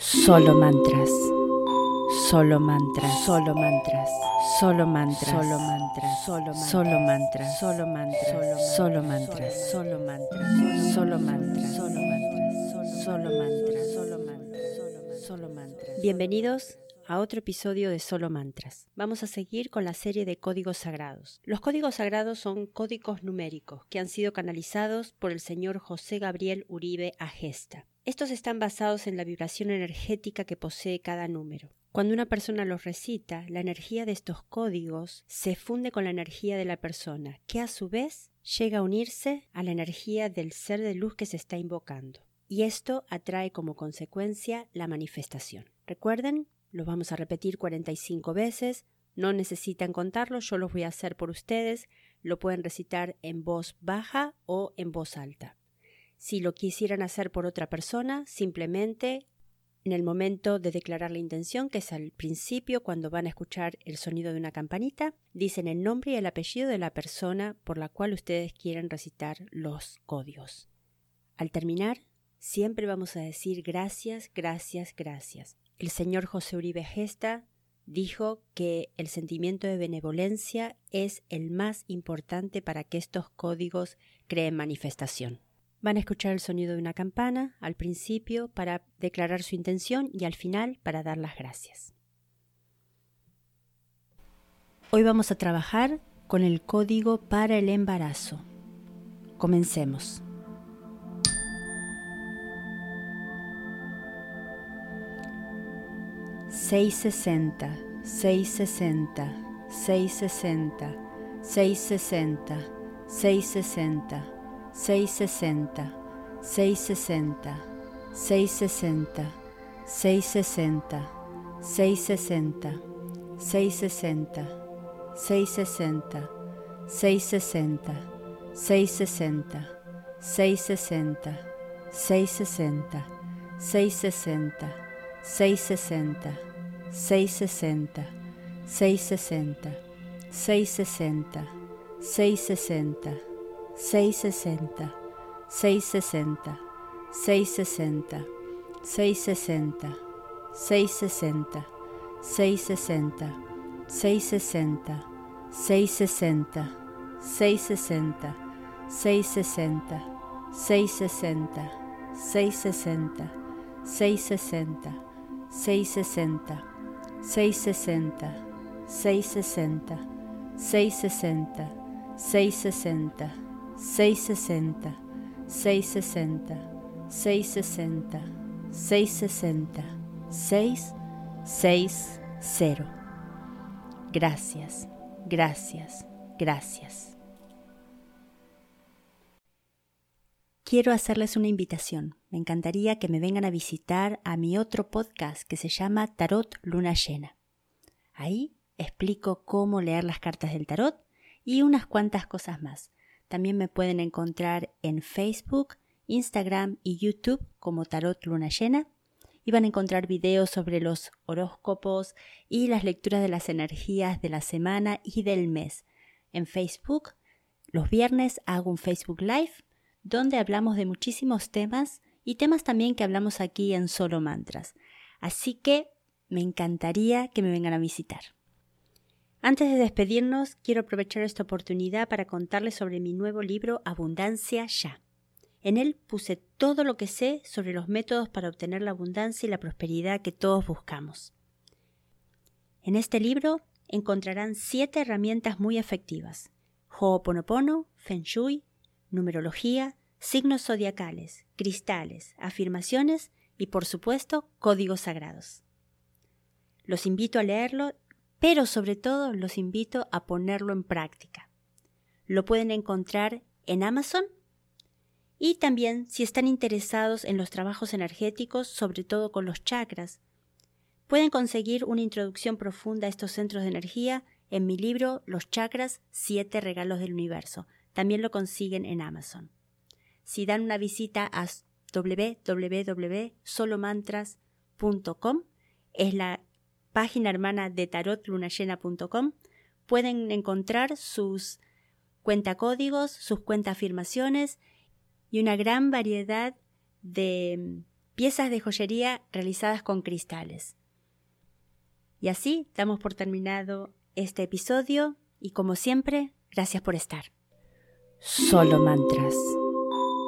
Solo mantras. Solo mantras. Solo mantras. Solo mantras. Solo mantras. Solo mantras. Solo mantras. Solo mantras. Solo mantras. Solo mantras. Solo mantras. Solo mantras. Solo mantras. Solo mantras. Bienvenidos a otro episodio de Solo Mantras. Vamos a seguir con la serie de códigos sagrados. Los códigos sagrados son códigos numéricos que han sido canalizados por el señor José Gabriel Uribe Agesta. Estos están basados en la vibración energética que posee cada número. Cuando una persona los recita, la energía de estos códigos se funde con la energía de la persona, que a su vez llega a unirse a la energía del ser de luz que se está invocando. Y esto atrae como consecuencia la manifestación. Recuerden, lo vamos a repetir 45 veces, no necesitan contarlo, yo los voy a hacer por ustedes, lo pueden recitar en voz baja o en voz alta. Si lo quisieran hacer por otra persona, simplemente en el momento de declarar la intención, que es al principio cuando van a escuchar el sonido de una campanita, dicen el nombre y el apellido de la persona por la cual ustedes quieren recitar los códigos. Al terminar, siempre vamos a decir gracias, gracias, gracias. El señor José Uribe Gesta dijo que el sentimiento de benevolencia es el más importante para que estos códigos creen manifestación. Van a escuchar el sonido de una campana al principio para declarar su intención y al final para dar las gracias. Hoy vamos a trabajar con el código para el embarazo. Comencemos. Sesenta, seis sesenta, seis sesenta, seis sesenta, seis sesenta. 660, 660, 660, 660, 660, 660, 660, 660, 660, 660, 660, 660, 660, 660, 660, 660, 660, 660, 660, 660, 660, 660, 660, 660, 660, 660, 660, 660, 660, 660, 660, 660, 660, 660, 660, 660, 660, 660, 660, 660. Gracias, gracias, gracias. Quiero hacerles una invitación. Me encantaría que me vengan a visitar a mi otro podcast que se llama Tarot Luna Llena. Ahí explico cómo leer las cartas del tarot y unas cuantas cosas más. También me pueden encontrar en Facebook, Instagram y YouTube como Tarot Luna Llena y van a encontrar videos sobre los horóscopos y las lecturas de las energías de la semana y del mes. En Facebook, los viernes hago un Facebook Live donde hablamos de muchísimos temas y temas también que hablamos aquí en Solo Mantras. Así que me encantaría que me vengan a visitar. Antes de despedirnos, quiero aprovechar esta oportunidad para contarles sobre mi nuevo libro Abundancia Ya. En él puse todo lo que sé sobre los métodos para obtener la abundancia y la prosperidad que todos buscamos. En este libro encontrarán siete herramientas muy efectivas: Ho'oponopono, Feng Shui, numerología, signos zodiacales, cristales, afirmaciones y, por supuesto, códigos sagrados. Los invito a leerlo pero sobre todo los invito a ponerlo en práctica. Lo pueden encontrar en Amazon y también si están interesados en los trabajos energéticos, sobre todo con los chakras, pueden conseguir una introducción profunda a estos centros de energía en mi libro Los chakras, siete regalos del universo. También lo consiguen en Amazon. Si dan una visita a www.solomantras.com, es la página hermana de tarotlunayena.com pueden encontrar sus cuentacódigos, sus cuenta afirmaciones y una gran variedad de piezas de joyería realizadas con cristales. Y así damos por terminado este episodio y como siempre, gracias por estar. Solo mantras.